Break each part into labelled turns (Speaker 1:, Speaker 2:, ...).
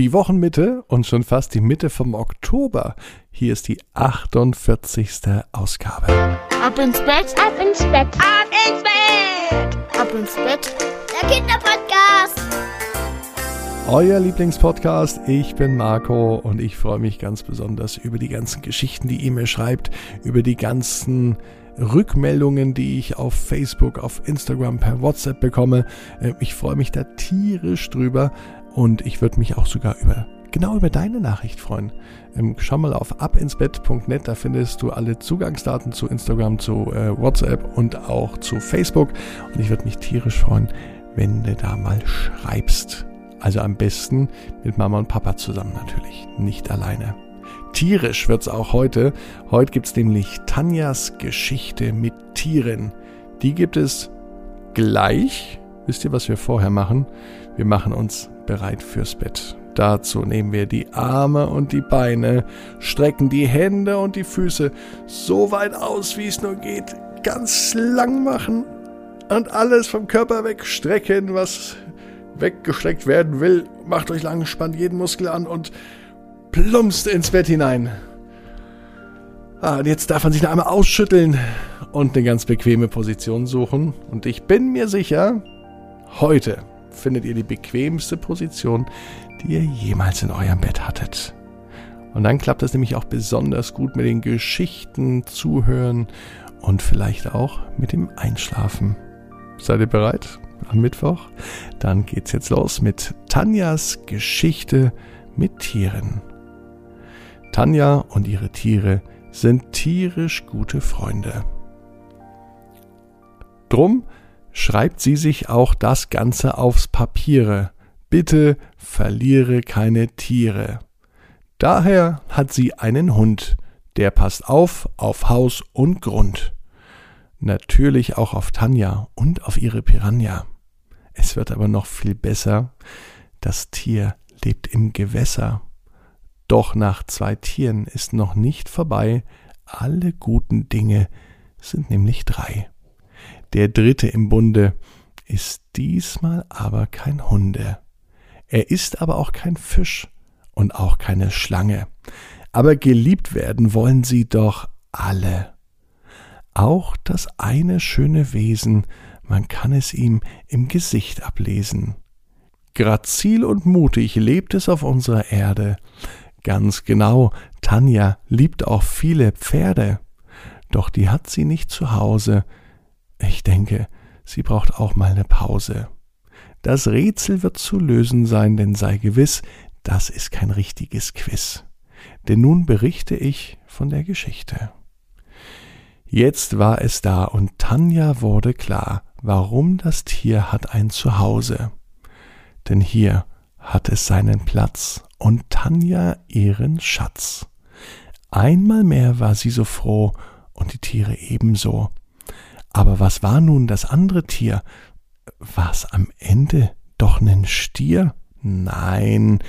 Speaker 1: Die Wochenmitte und schon fast die Mitte vom Oktober. Hier ist die 48. Ausgabe.
Speaker 2: Ab ins Bett,
Speaker 3: ab ins Bett,
Speaker 2: ab ins Bett, ab ins Bett.
Speaker 3: Der Kinderpodcast.
Speaker 1: Euer Lieblingspodcast. Ich bin Marco und ich freue mich ganz besonders über die ganzen Geschichten, die ihr mir schreibt, über die ganzen Rückmeldungen, die ich auf Facebook, auf Instagram, per WhatsApp bekomme. Äh, ich freue mich da tierisch drüber und ich würde mich auch sogar über genau über deine Nachricht freuen. Ähm, schau mal auf abinsbett.net, da findest du alle Zugangsdaten zu Instagram, zu äh, WhatsApp und auch zu Facebook. Und ich würde mich tierisch freuen, wenn du da mal schreibst. Also am besten mit Mama und Papa zusammen natürlich, nicht alleine. Tierisch wird's auch heute. Heute gibt's nämlich Tanjas Geschichte mit Tieren. Die gibt es gleich. Wisst ihr, was wir vorher machen? Wir machen uns bereit fürs Bett. Dazu nehmen wir die Arme und die Beine, strecken die Hände und die Füße so weit aus, wie es nur geht, ganz lang machen und alles vom Körper wegstrecken, was weggestreckt werden will. Macht euch lang, spannt jeden Muskel an und plumpst ins Bett hinein. Ah, und jetzt darf man sich noch einmal ausschütteln und eine ganz bequeme Position suchen. Und ich bin mir sicher, heute findet ihr die bequemste Position, die ihr jemals in eurem Bett hattet. Und dann klappt es nämlich auch besonders gut mit den Geschichten zuhören und vielleicht auch mit dem Einschlafen. Seid ihr bereit? Am Mittwoch? Dann geht's jetzt los mit Tanjas Geschichte mit Tieren. Tanja und ihre Tiere sind tierisch gute Freunde. Drum schreibt sie sich auch das Ganze aufs Papiere. Bitte verliere keine Tiere. Daher hat sie einen Hund, der passt auf auf Haus und Grund. Natürlich auch auf Tanja und auf ihre Piranha. Es wird aber noch viel besser. Das Tier lebt im Gewässer. Doch nach zwei Tieren ist noch nicht vorbei. Alle guten Dinge sind nämlich drei. Der dritte im Bunde ist diesmal aber kein Hunde. Er ist aber auch kein Fisch und auch keine Schlange. Aber geliebt werden wollen sie doch alle. Auch das eine schöne Wesen, man kann es ihm im Gesicht ablesen. Grazil und mutig lebt es auf unserer Erde. Ganz genau, Tanja liebt auch viele Pferde. Doch die hat sie nicht zu Hause, ich denke, sie braucht auch mal eine Pause. Das Rätsel wird zu lösen sein, denn sei gewiss, das ist kein richtiges Quiz. Denn nun berichte ich von der Geschichte. Jetzt war es da und Tanja wurde klar, warum das Tier hat ein Zuhause. Denn hier hat es seinen Platz und Tanja ihren Schatz. Einmal mehr war sie so froh und die Tiere ebenso. Aber was war nun das andere Tier? War es am Ende doch nen Stier? Nein,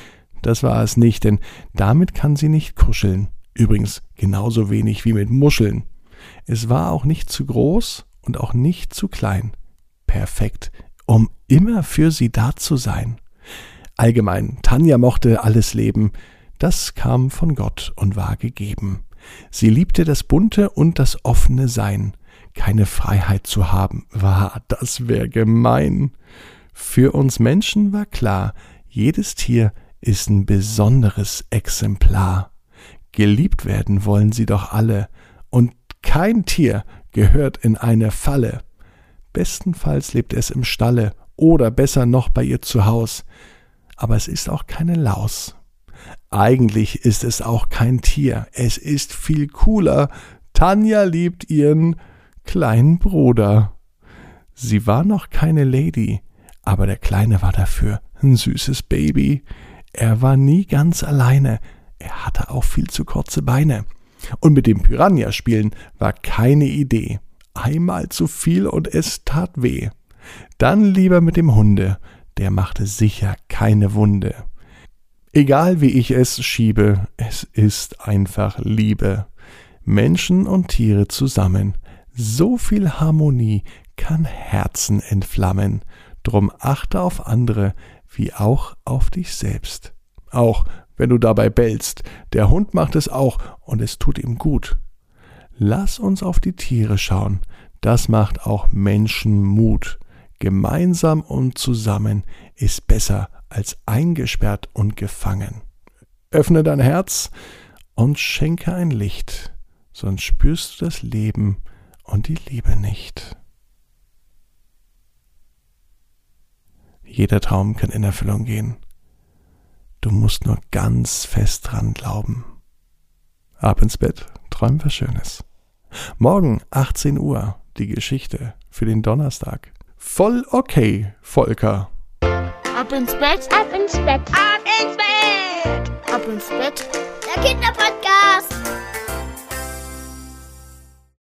Speaker 1: das war es nicht, denn damit kann sie nicht kuscheln. Übrigens genauso wenig wie mit Muscheln. Es war auch nicht zu groß und auch nicht zu klein. Perfekt, um immer für sie da zu sein. Allgemein, Tanja mochte alles Leben, das kam von Gott und war gegeben. Sie liebte das bunte und das offene Sein keine Freiheit zu haben. War, das wäre gemein. Für uns Menschen war klar, jedes Tier ist ein besonderes Exemplar. Geliebt werden wollen sie doch alle, und kein Tier gehört in eine Falle. Bestenfalls lebt es im Stalle oder besser noch bei ihr zu Haus. Aber es ist auch keine Laus. Eigentlich ist es auch kein Tier. Es ist viel cooler. Tanja liebt ihren kleinen Bruder. Sie war noch keine Lady, aber der Kleine war dafür ein süßes Baby. Er war nie ganz alleine, er hatte auch viel zu kurze Beine. Und mit dem Piranha spielen war keine Idee. Einmal zu viel und es tat weh. Dann lieber mit dem Hunde, der machte sicher keine Wunde. Egal wie ich es schiebe, es ist einfach Liebe. Menschen und Tiere zusammen, so viel Harmonie kann Herzen entflammen, drum achte auf andere wie auch auf dich selbst. auch wenn du dabei bellst. Der Hund macht es auch und es tut ihm gut. Lass uns auf die Tiere schauen. Das macht auch Menschen Mut. Gemeinsam und zusammen ist besser als eingesperrt und gefangen. Öffne dein Herz und schenke ein Licht, sonst spürst du das Leben und die Liebe nicht. Jeder Traum kann in Erfüllung gehen. Du musst nur ganz fest dran glauben. Ab ins Bett, träum was Schönes. Morgen 18 Uhr die Geschichte für den Donnerstag. Voll okay, Volker.
Speaker 2: Ab ins Bett,
Speaker 3: Ab ins Bett.
Speaker 2: ab ins Bett, ab ins Bett.
Speaker 3: Der Kinderpodcast.